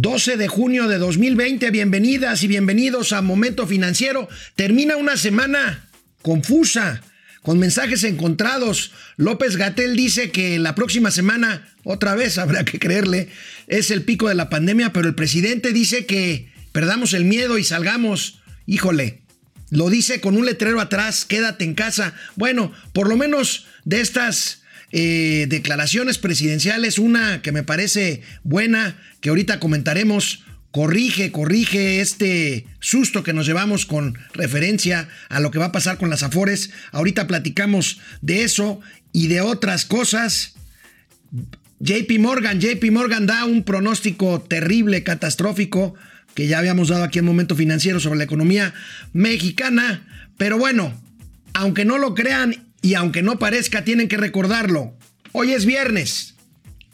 12 de junio de 2020, bienvenidas y bienvenidos a Momento Financiero. Termina una semana confusa, con mensajes encontrados. López Gatel dice que la próxima semana, otra vez habrá que creerle, es el pico de la pandemia, pero el presidente dice que perdamos el miedo y salgamos. Híjole, lo dice con un letrero atrás, quédate en casa. Bueno, por lo menos de estas eh, declaraciones presidenciales, una que me parece buena, que ahorita comentaremos, corrige, corrige este susto que nos llevamos con referencia a lo que va a pasar con las Afores. Ahorita platicamos de eso y de otras cosas. JP Morgan, JP Morgan da un pronóstico terrible, catastrófico, que ya habíamos dado aquí en Momento Financiero sobre la economía mexicana. Pero bueno, aunque no lo crean y aunque no parezca, tienen que recordarlo. Hoy es viernes.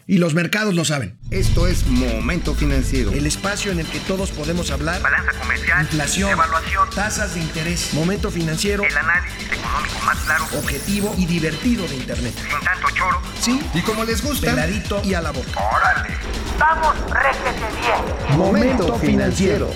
Y los mercados lo saben. Esto es Momento Financiero. El espacio en el que todos podemos hablar. Balanza comercial. Inflación. Evaluación. Tasas de interés. Momento Financiero. El análisis económico más claro. Objetivo y divertido de Internet. Sin tanto choro. Sí. Y como les gusta. Peladito y a la boca. ¡Órale! ¡Vamos, réjete bien! Momento Financiero.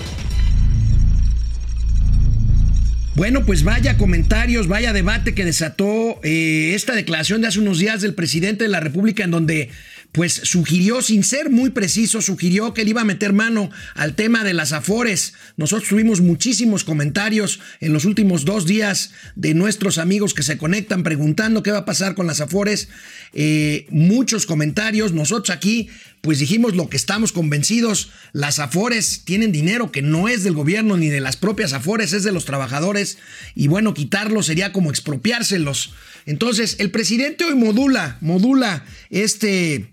Bueno, pues vaya comentarios, vaya debate que desató eh, esta declaración de hace unos días del presidente de la República en donde pues sugirió, sin ser muy preciso, sugirió que él iba a meter mano al tema de las afores. Nosotros tuvimos muchísimos comentarios en los últimos dos días de nuestros amigos que se conectan preguntando qué va a pasar con las afores. Eh, muchos comentarios. Nosotros aquí pues dijimos lo que estamos convencidos. Las afores tienen dinero que no es del gobierno ni de las propias afores, es de los trabajadores. Y bueno, quitarlo sería como expropiárselos. Entonces, el presidente hoy modula, modula este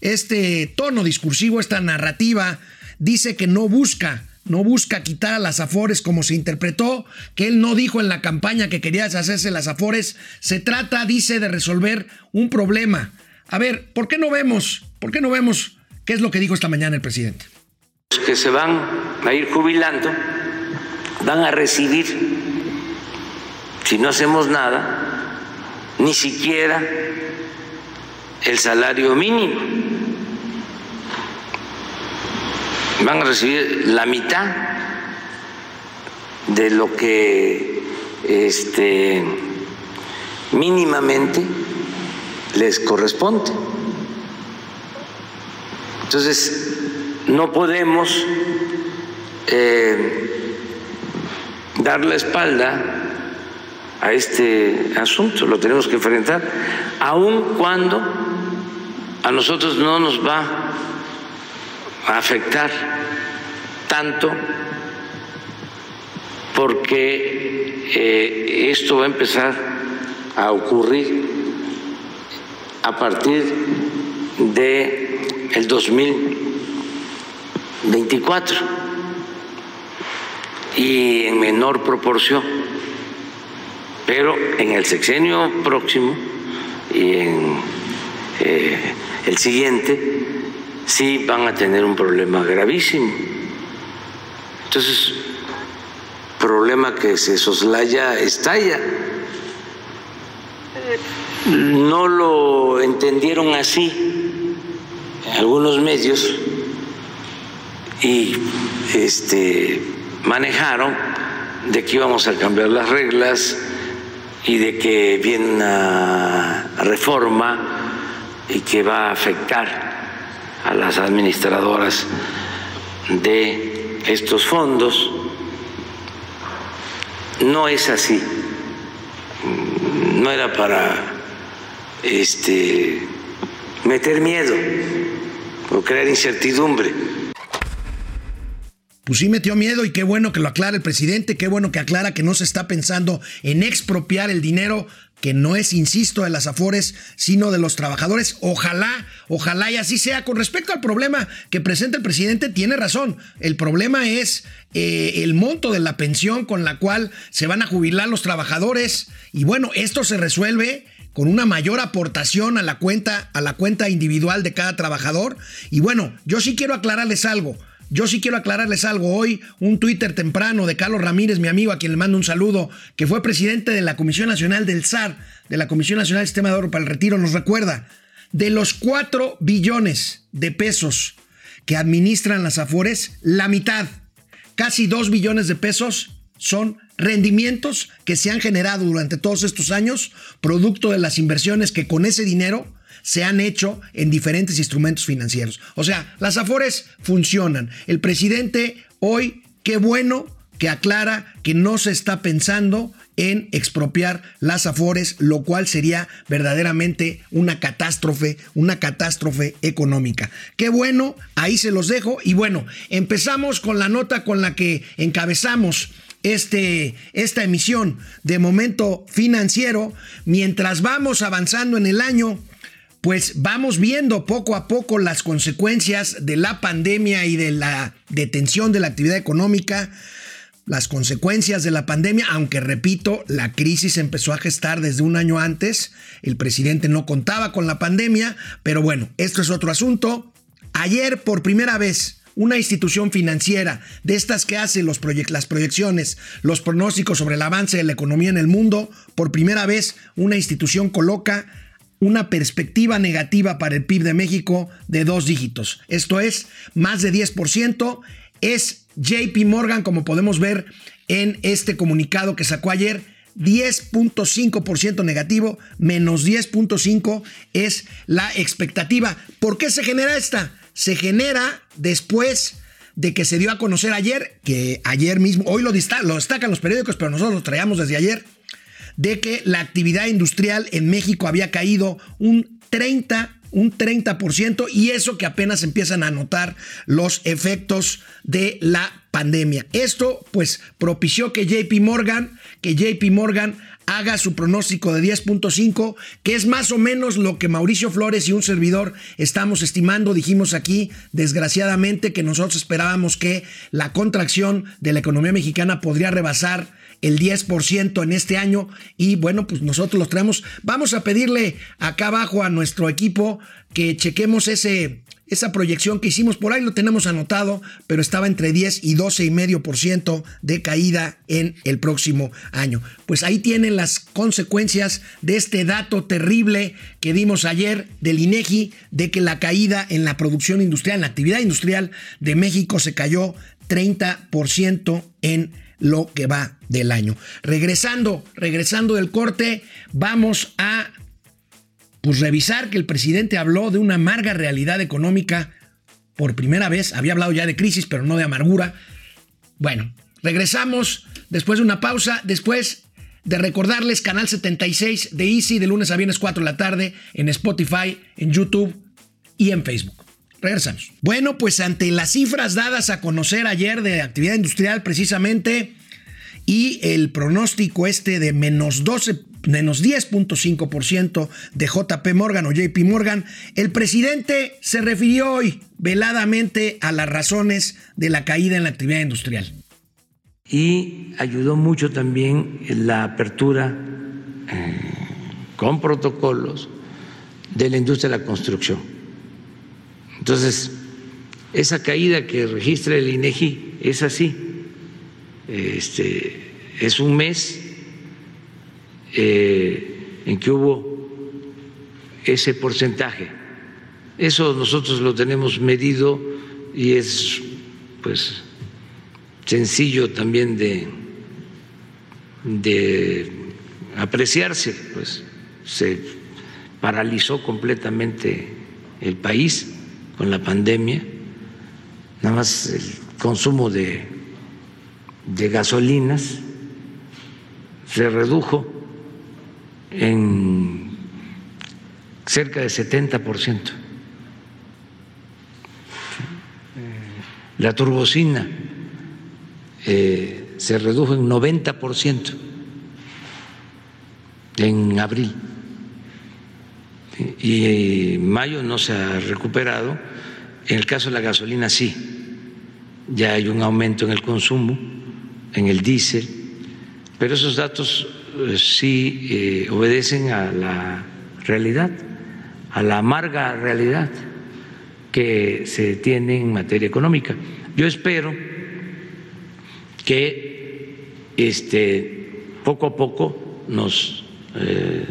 este tono discursivo, esta narrativa, dice que no busca, no busca quitar a las Afores como se interpretó, que él no dijo en la campaña que quería deshacerse las Afores. Se trata, dice, de resolver un problema. A ver, ¿por qué no vemos? ¿Por qué no vemos qué es lo que dijo esta mañana el presidente? Los que se van a ir jubilando van a recibir, si no hacemos nada, ni siquiera el salario mínimo. Van a recibir la mitad de lo que este, mínimamente les corresponde. Entonces, no podemos eh, dar la espalda a este asunto, lo tenemos que enfrentar, aun cuando a nosotros no nos va a afectar tanto porque eh, esto va a empezar a ocurrir a partir de el 2024 y en menor proporción pero en el sexenio próximo y en eh, el siguiente sí van a tener un problema gravísimo. Entonces, problema que se soslaya, estalla. No lo entendieron así algunos medios y este, manejaron de que íbamos a cambiar las reglas y de que viene una reforma y que va a afectar a las administradoras de estos fondos. No es así. No era para este meter miedo o crear incertidumbre pues sí metió miedo y qué bueno que lo aclara el presidente, qué bueno que aclara que no se está pensando en expropiar el dinero que no es, insisto, de las Afores, sino de los trabajadores. Ojalá, ojalá y así sea. Con respecto al problema que presenta el presidente, tiene razón. El problema es eh, el monto de la pensión con la cual se van a jubilar los trabajadores. Y bueno, esto se resuelve con una mayor aportación a la cuenta, a la cuenta individual de cada trabajador. Y bueno, yo sí quiero aclararles algo. Yo sí quiero aclararles algo. Hoy un Twitter temprano de Carlos Ramírez, mi amigo, a quien le mando un saludo, que fue presidente de la Comisión Nacional del SAR, de la Comisión Nacional del Sistema de Oro para el Retiro, nos recuerda, de los 4 billones de pesos que administran las Afores, la mitad, casi 2 billones de pesos, son rendimientos que se han generado durante todos estos años, producto de las inversiones que con ese dinero se han hecho en diferentes instrumentos financieros. O sea, las Afores funcionan. El presidente hoy, qué bueno que aclara que no se está pensando en expropiar las Afores, lo cual sería verdaderamente una catástrofe, una catástrofe económica. Qué bueno, ahí se los dejo. Y bueno, empezamos con la nota con la que encabezamos este, esta emisión de momento financiero. Mientras vamos avanzando en el año, pues vamos viendo poco a poco las consecuencias de la pandemia y de la detención de la actividad económica las consecuencias de la pandemia, aunque repito, la crisis empezó a gestar desde un año antes, el presidente no contaba con la pandemia, pero bueno, esto es otro asunto. Ayer, por primera vez, una institución financiera de estas que hace los las proyecciones, los pronósticos sobre el avance de la economía en el mundo, por primera vez una institución coloca una perspectiva negativa para el PIB de México de dos dígitos. Esto es más de 10%. Es JP Morgan, como podemos ver en este comunicado que sacó ayer, 10.5% negativo, menos 10.5 es la expectativa. ¿Por qué se genera esta? Se genera después de que se dio a conocer ayer, que ayer mismo, hoy lo, destacan los periódicos, pero nosotros lo traíamos desde ayer, de que la actividad industrial en México había caído un 30 un 30% y eso que apenas empiezan a notar los efectos de la pandemia. Esto pues propició que JP Morgan, que JP Morgan haga su pronóstico de 10.5, que es más o menos lo que Mauricio Flores y un servidor estamos estimando. Dijimos aquí, desgraciadamente, que nosotros esperábamos que la contracción de la economía mexicana podría rebasar el 10% en este año y bueno, pues nosotros los traemos. Vamos a pedirle acá abajo a nuestro equipo que chequemos ese, esa proyección que hicimos. Por ahí lo tenemos anotado, pero estaba entre 10 y 12 y medio por ciento de caída en el próximo año. Pues ahí tienen las consecuencias de este dato terrible que dimos ayer del INEGI de que la caída en la producción industrial, en la actividad industrial de México se cayó 30% en lo que va del año. Regresando, regresando del corte, vamos a pues, revisar que el presidente habló de una amarga realidad económica por primera vez. Había hablado ya de crisis, pero no de amargura. Bueno, regresamos después de una pausa, después de recordarles Canal 76 de Easy de lunes a viernes 4 de la tarde en Spotify, en YouTube y en Facebook. Regresamos. Bueno, pues ante las cifras dadas a conocer ayer de actividad industrial precisamente y el pronóstico este de menos 12, menos 10.5% de JP Morgan o JP Morgan, el presidente se refirió hoy veladamente a las razones de la caída en la actividad industrial. Y ayudó mucho también la apertura eh, con protocolos de la industria de la construcción entonces, esa caída que registra el INEGI es así. Este, es un mes eh, en que hubo ese porcentaje. Eso nosotros lo tenemos medido y es pues sencillo también de, de apreciarse, pues se paralizó completamente el país con la pandemia, nada más el consumo de, de gasolinas se redujo en cerca de 70%. La turbocina eh, se redujo en 90% en abril y mayo no se ha recuperado. En el caso de la gasolina sí, ya hay un aumento en el consumo, en el diésel, pero esos datos eh, sí eh, obedecen a la realidad, a la amarga realidad que se tiene en materia económica. Yo espero que este, poco a poco nos eh,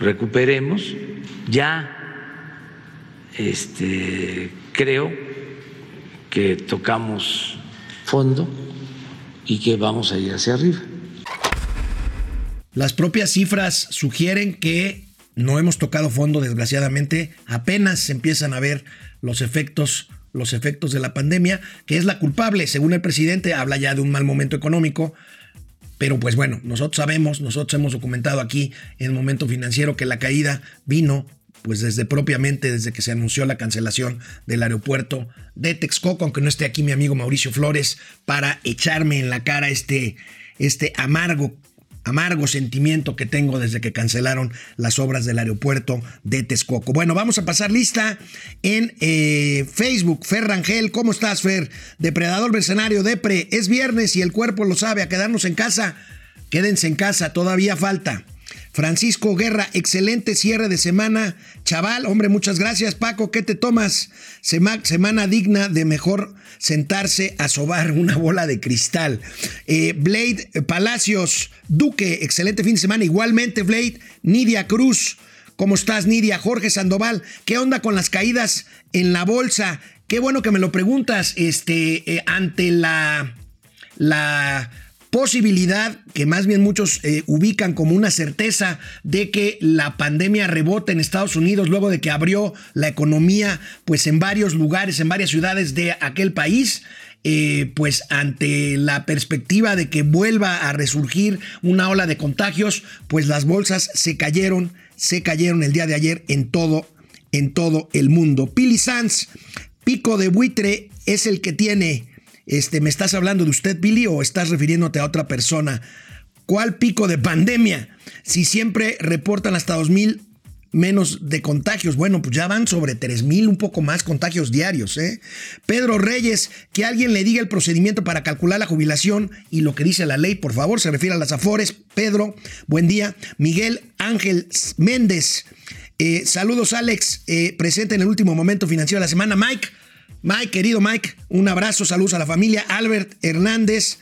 recuperemos ya este, creo que tocamos fondo y que vamos a ir hacia arriba. Las propias cifras sugieren que no hemos tocado fondo, desgraciadamente. Apenas empiezan a ver los efectos, los efectos de la pandemia, que es la culpable, según el presidente, habla ya de un mal momento económico. Pero pues bueno, nosotros sabemos, nosotros hemos documentado aquí en el momento financiero que la caída vino pues desde propiamente desde que se anunció la cancelación del aeropuerto de Texcoco, aunque no esté aquí mi amigo Mauricio Flores para echarme en la cara este, este amargo amargo sentimiento que tengo desde que cancelaron las obras del aeropuerto de Texcoco. Bueno, vamos a pasar lista en eh, Facebook. Fer Rangel, ¿cómo estás, Fer? Depredador Mercenario, Depre, es viernes y el cuerpo lo sabe, a quedarnos en casa. Quédense en casa, todavía falta. Francisco Guerra, excelente cierre de semana. Chaval, hombre, muchas gracias. Paco, ¿qué te tomas? semana digna de mejor sentarse a sobar una bola de cristal. Eh, Blade Palacios, Duque, excelente fin de semana. Igualmente, Blade, Nidia Cruz. ¿Cómo estás, Nidia? Jorge Sandoval, ¿qué onda con las caídas en la bolsa? Qué bueno que me lo preguntas, este, eh, ante la, la posibilidad que más bien muchos eh, ubican como una certeza de que la pandemia rebota en Estados Unidos luego de que abrió la economía pues en varios lugares, en varias ciudades de aquel país. Eh, pues ante la perspectiva de que vuelva a resurgir una ola de contagios, pues las bolsas se cayeron, se cayeron el día de ayer en todo, en todo el mundo. Pili Sanz, pico de buitre es el que tiene este, ¿Me estás hablando de usted, Billy, o estás refiriéndote a otra persona? ¿Cuál pico de pandemia? Si siempre reportan hasta 2.000 menos de contagios. Bueno, pues ya van sobre 3.000, un poco más contagios diarios. ¿eh? Pedro Reyes, que alguien le diga el procedimiento para calcular la jubilación y lo que dice la ley, por favor, se refiere a las afores. Pedro, buen día. Miguel Ángel Méndez, eh, saludos Alex, eh, presente en el último momento financiero de la semana. Mike, Mike, querido Mike, un abrazo, saludos a la familia. Albert Hernández,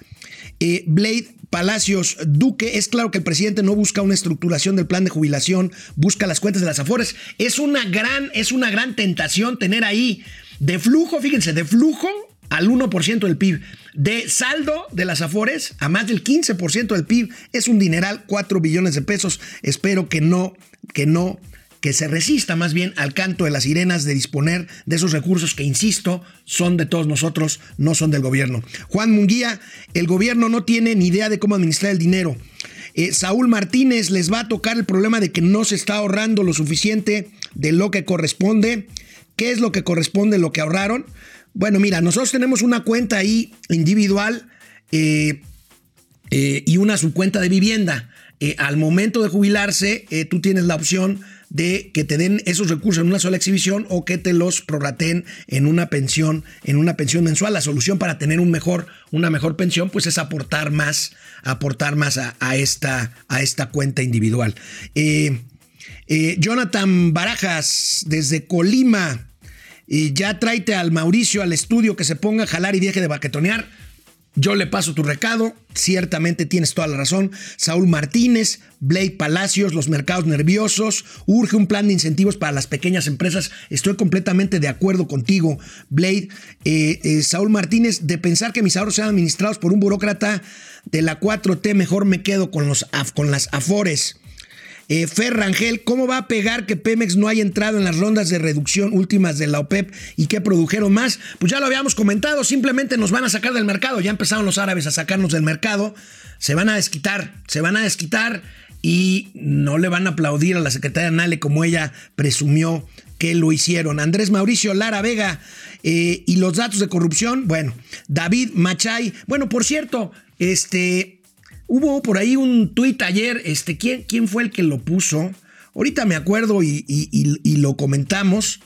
eh, Blade Palacios Duque, es claro que el presidente no busca una estructuración del plan de jubilación, busca las cuentas de las Afores. Es una gran, es una gran tentación tener ahí de flujo, fíjense, de flujo al 1% del PIB, de saldo de las Afores a más del 15% del PIB. Es un dineral, 4 billones de pesos. Espero que no, que no que se resista más bien al canto de las sirenas de disponer de esos recursos que, insisto, son de todos nosotros, no son del gobierno. Juan Munguía, el gobierno no tiene ni idea de cómo administrar el dinero. Eh, Saúl Martínez les va a tocar el problema de que no se está ahorrando lo suficiente de lo que corresponde. ¿Qué es lo que corresponde, lo que ahorraron? Bueno, mira, nosotros tenemos una cuenta ahí individual eh, eh, y una subcuenta de vivienda. al momento de jubilarse, tú tienes la opción de que te den esos recursos en una sola exhibición o que te los prorraten en una pensión, en una pensión mensual. La solución para tener un mejor, una mejor pensión, pues es aportar más, aportar más a, esta, a esta cuenta individual. Eh, eh, Jonathan Barajas, desde Colima. Y ya tráete al Mauricio al estudio que se ponga a jalar y deje de baquetonear. Yo le paso tu recado, ciertamente tienes toda la razón. Saúl Martínez, Blade Palacios, los mercados nerviosos, urge un plan de incentivos para las pequeñas empresas. Estoy completamente de acuerdo contigo, Blade. Eh, eh, Saúl Martínez, de pensar que mis ahorros sean administrados por un burócrata de la 4T, mejor me quedo con, los, con las Afores. Eh, Fer Rangel, ¿cómo va a pegar que Pemex no haya entrado en las rondas de reducción últimas de la OPEP y que produjeron más? Pues ya lo habíamos comentado, simplemente nos van a sacar del mercado. Ya empezaron los árabes a sacarnos del mercado. Se van a desquitar, se van a desquitar y no le van a aplaudir a la secretaria Nale como ella presumió que lo hicieron. Andrés Mauricio Lara Vega eh, y los datos de corrupción, bueno, David Machay, bueno, por cierto, este, Hubo por ahí un tuit ayer, este, ¿quién, ¿quién, fue el que lo puso? Ahorita me acuerdo y, lo comentamos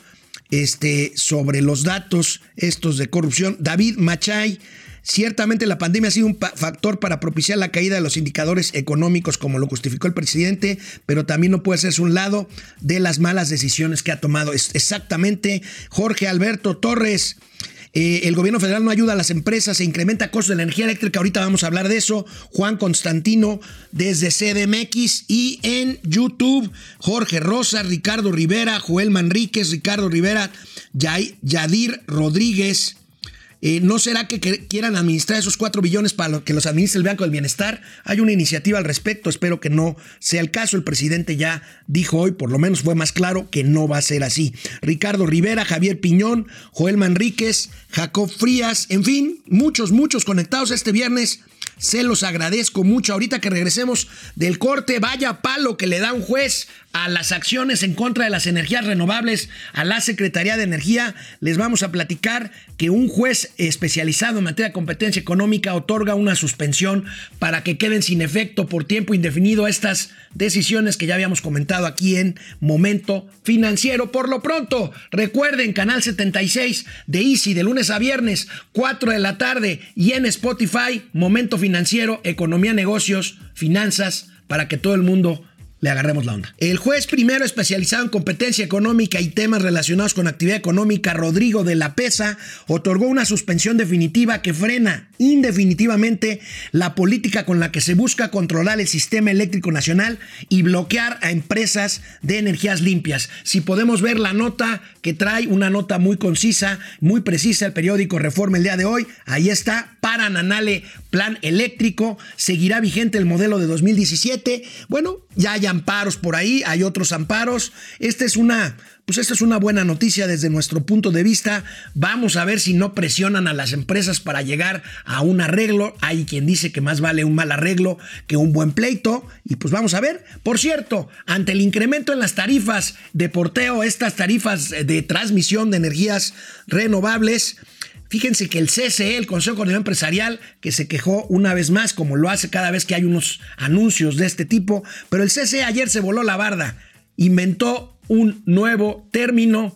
este, sobre los datos estos de corrupción. David Machay, ciertamente la pandemia ha sido un factor para propiciar la caída de los indicadores económicos, como lo justificó el presidente, pero también no puede hacerse un lado de las malas decisiones que ha tomado. exactamente, Jorge Alberto Torres. Eh, el gobierno federal no ayuda a las empresas, se incrementa costos de la energía eléctrica. Ahorita vamos a hablar de eso. Juan Constantino desde CDMX y en YouTube, Jorge Rosa, Ricardo Rivera, Joel Manríquez, Ricardo Rivera, Yadir Rodríguez. Eh, ¿No será que quieran administrar esos 4 billones para que los administre el Banco del Bienestar? Hay una iniciativa al respecto, espero que no sea el caso. El presidente ya dijo hoy, por lo menos fue más claro, que no va a ser así. Ricardo Rivera, Javier Piñón, Joel Manríquez, Jacob Frías, en fin, muchos, muchos conectados este viernes se los agradezco mucho. Ahorita que regresemos del corte, vaya palo que le da un juez a las acciones en contra de las energías renovables a la Secretaría de Energía. Les vamos a platicar que un juez especializado en materia de competencia económica otorga una suspensión para que queden sin efecto por tiempo indefinido estas decisiones que ya habíamos comentado aquí en Momento Financiero. Por lo pronto, recuerden, Canal 76 de Easy de lunes a viernes, 4 de la tarde y en Spotify, Momento Financiero, Economía, Negocios, Finanzas, para que todo el mundo le agarremos la onda. El juez primero especializado en competencia económica y temas relacionados con actividad económica, Rodrigo de la Pesa, otorgó una suspensión definitiva que frena indefinitivamente la política con la que se busca controlar el sistema eléctrico nacional y bloquear a empresas de energías limpias. Si podemos ver la nota que trae, una nota muy concisa, muy precisa, el periódico Reforma el día de hoy, ahí está, para Nanale Plan Eléctrico, seguirá vigente el modelo de 2017. Bueno, ya hay amparos por ahí, hay otros amparos. Esta es una pues esta es una buena noticia desde nuestro punto de vista. Vamos a ver si no presionan a las empresas para llegar a un arreglo. Hay quien dice que más vale un mal arreglo que un buen pleito. Y pues vamos a ver. Por cierto, ante el incremento en las tarifas de porteo, estas tarifas de transmisión de energías renovables, Fíjense que el CCE, el Consejo Coordinador Empresarial, que se quejó una vez más, como lo hace cada vez que hay unos anuncios de este tipo, pero el CCE ayer se voló la barda, inventó un nuevo término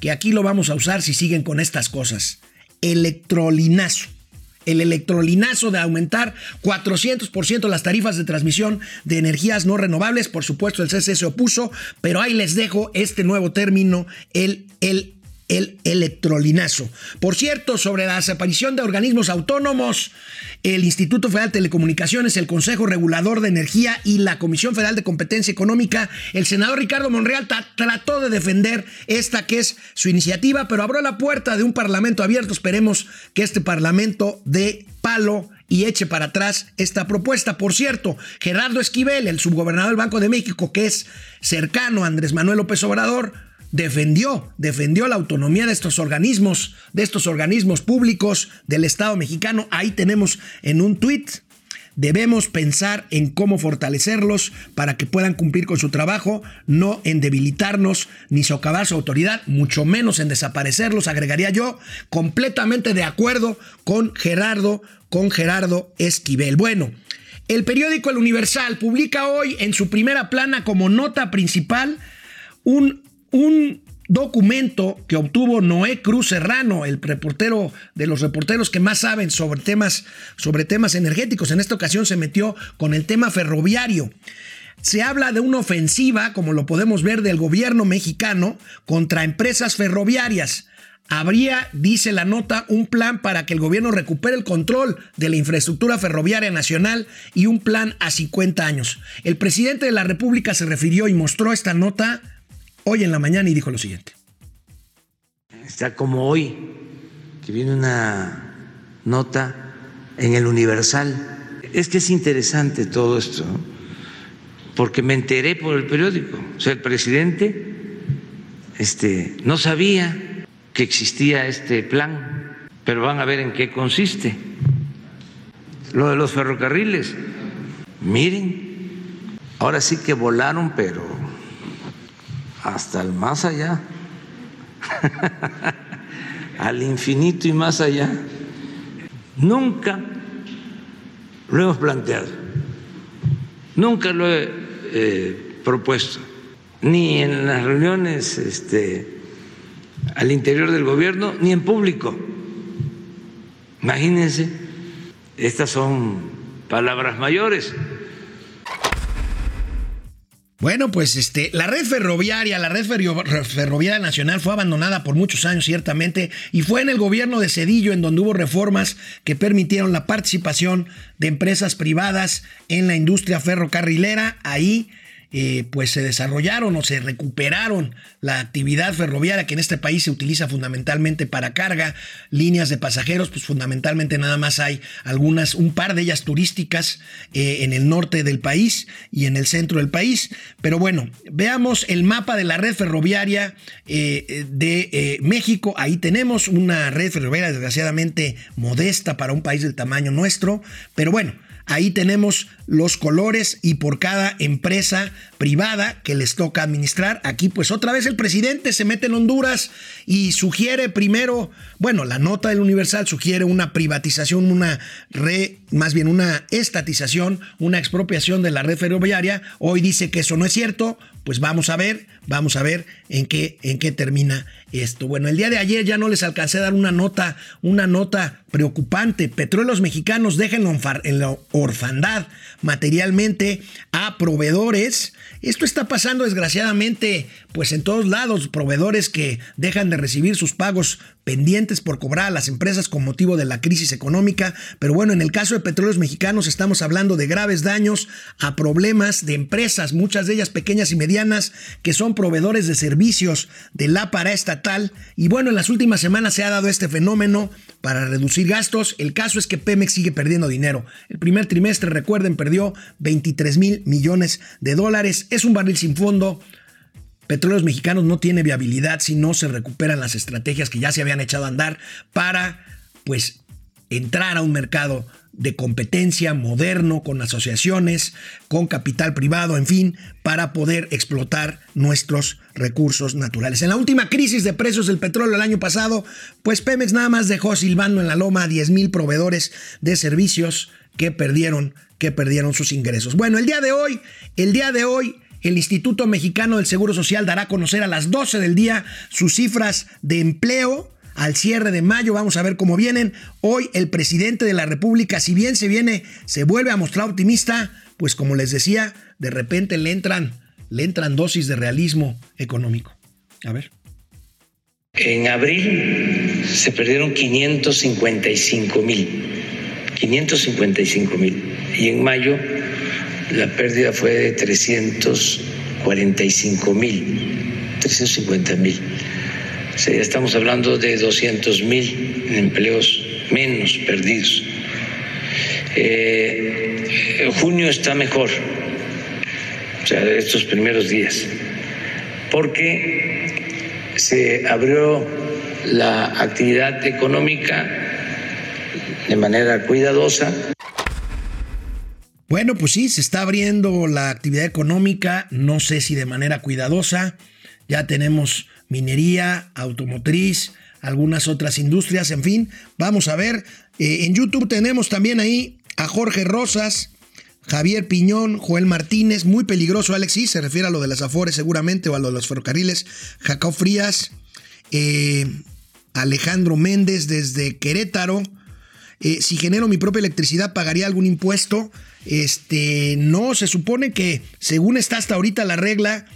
que aquí lo vamos a usar si siguen con estas cosas. Electrolinazo. El electrolinazo de aumentar 400% las tarifas de transmisión de energías no renovables. Por supuesto, el CC se opuso, pero ahí les dejo este nuevo término, el, el el electrolinazo. Por cierto, sobre la desaparición de organismos autónomos, el Instituto Federal de Telecomunicaciones, el Consejo Regulador de Energía y la Comisión Federal de Competencia Económica, el senador Ricardo Monreal trató de defender esta que es su iniciativa, pero abrió la puerta de un parlamento abierto. Esperemos que este parlamento dé palo y eche para atrás esta propuesta. Por cierto, Gerardo Esquivel, el subgobernador del Banco de México, que es cercano a Andrés Manuel López Obrador, defendió, defendió la autonomía de estos organismos, de estos organismos públicos del Estado mexicano. Ahí tenemos en un tuit. Debemos pensar en cómo fortalecerlos para que puedan cumplir con su trabajo, no en debilitarnos ni socavar su autoridad, mucho menos en desaparecerlos, agregaría yo, completamente de acuerdo con Gerardo, con Gerardo Esquivel. Bueno, el periódico El Universal publica hoy en su primera plana como nota principal un un documento que obtuvo Noé Cruz Serrano, el reportero de los reporteros que más saben sobre temas, sobre temas energéticos. En esta ocasión se metió con el tema ferroviario. Se habla de una ofensiva, como lo podemos ver, del gobierno mexicano contra empresas ferroviarias. Habría, dice la nota, un plan para que el gobierno recupere el control de la infraestructura ferroviaria nacional y un plan a 50 años. El presidente de la República se refirió y mostró esta nota hoy en la mañana y dijo lo siguiente. Está como hoy, que viene una nota en el Universal. Es que es interesante todo esto, porque me enteré por el periódico. O sea, el presidente este, no sabía que existía este plan, pero van a ver en qué consiste. Lo de los ferrocarriles, miren, ahora sí que volaron, pero hasta el más allá, al infinito y más allá. Nunca lo hemos planteado, nunca lo he eh, propuesto, ni en las reuniones este, al interior del gobierno, ni en público. Imagínense, estas son palabras mayores. Bueno, pues este, la red ferroviaria, la red ferroviaria nacional fue abandonada por muchos años, ciertamente, y fue en el gobierno de Cedillo en donde hubo reformas que permitieron la participación de empresas privadas en la industria ferrocarrilera. Ahí eh, pues se desarrollaron o se recuperaron la actividad ferroviaria que en este país se utiliza fundamentalmente para carga, líneas de pasajeros, pues fundamentalmente nada más hay algunas, un par de ellas turísticas eh, en el norte del país y en el centro del país. Pero bueno, veamos el mapa de la red ferroviaria eh, de México. Ahí tenemos una red ferroviaria desgraciadamente modesta para un país del tamaño nuestro, pero bueno. Ahí tenemos los colores y por cada empresa privada que les toca administrar. Aquí pues otra vez el presidente se mete en Honduras y sugiere primero, bueno, la nota del Universal sugiere una privatización, una re, más bien una estatización, una expropiación de la red ferroviaria. Hoy dice que eso no es cierto, pues vamos a ver, vamos a ver en qué, en qué termina esto. Bueno, el día de ayer ya no les alcancé a dar una nota, una nota preocupante. Petróleos mexicanos dejan en la orfandad materialmente a proveedores. Esto está pasando desgraciadamente pues en todos lados, proveedores que dejan de recibir sus pagos pendientes por cobrar a las empresas con motivo de la crisis económica, pero bueno, en el caso de petróleos mexicanos estamos hablando de graves daños a problemas de empresas, muchas de ellas pequeñas y medianas, que son proveedores de servicios de la paraestatal, y bueno, en las últimas semanas se ha dado este fenómeno para reducir gastos, el caso es que Pemex sigue perdiendo dinero. El primer trimestre, recuerden, perdió 23 mil millones de dólares, es un barril sin fondo, Petróleos Mexicanos no tiene viabilidad si no se recuperan las estrategias que ya se habían echado a andar para, pues, entrar a un mercado de competencia moderno, con asociaciones, con capital privado, en fin, para poder explotar nuestros recursos naturales. En la última crisis de precios del petróleo el año pasado, pues Pemex nada más dejó silbando en la loma a 10 mil proveedores de servicios que perdieron, que perdieron sus ingresos. Bueno, el día de hoy, el día de hoy, el Instituto Mexicano del Seguro Social dará a conocer a las 12 del día sus cifras de empleo al cierre de mayo. Vamos a ver cómo vienen. Hoy el presidente de la República, si bien se viene, se vuelve a mostrar optimista, pues como les decía, de repente le entran, le entran dosis de realismo económico. A ver. En abril se perdieron 555 mil. 555 mil. Y en mayo la pérdida fue de 345 mil, 350 mil. O sea, ya estamos hablando de 200 mil empleos menos perdidos. Eh, junio está mejor, o sea, estos primeros días, porque se abrió la actividad económica de manera cuidadosa. Bueno, pues sí, se está abriendo la actividad económica, no sé si de manera cuidadosa. Ya tenemos minería, automotriz, algunas otras industrias, en fin, vamos a ver. Eh, en YouTube tenemos también ahí a Jorge Rosas, Javier Piñón, Joel Martínez, muy peligroso, Alex, se refiere a lo de las Afores seguramente o a lo de los ferrocarriles, Jacob Frías, eh, Alejandro Méndez desde Querétaro, eh, si genero mi propia electricidad, ¿pagaría algún impuesto? Este, no, se supone que según está hasta ahorita la regla,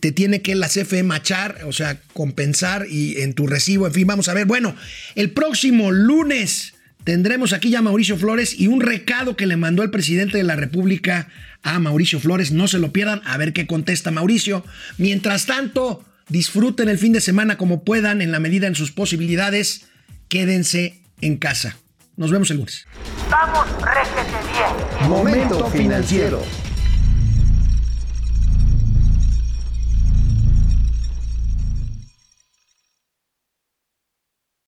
te tiene que la CFE machar, o sea, compensar y en tu recibo, en fin, vamos a ver. Bueno, el próximo lunes tendremos aquí ya a Mauricio Flores y un recado que le mandó el presidente de la República a Mauricio Flores. No se lo pierdan, a ver qué contesta Mauricio. Mientras tanto, disfruten el fin de semana como puedan, en la medida en sus posibilidades. Quédense en casa. Nos vemos el lunes. Vamos, réjete bien. Momento financiero.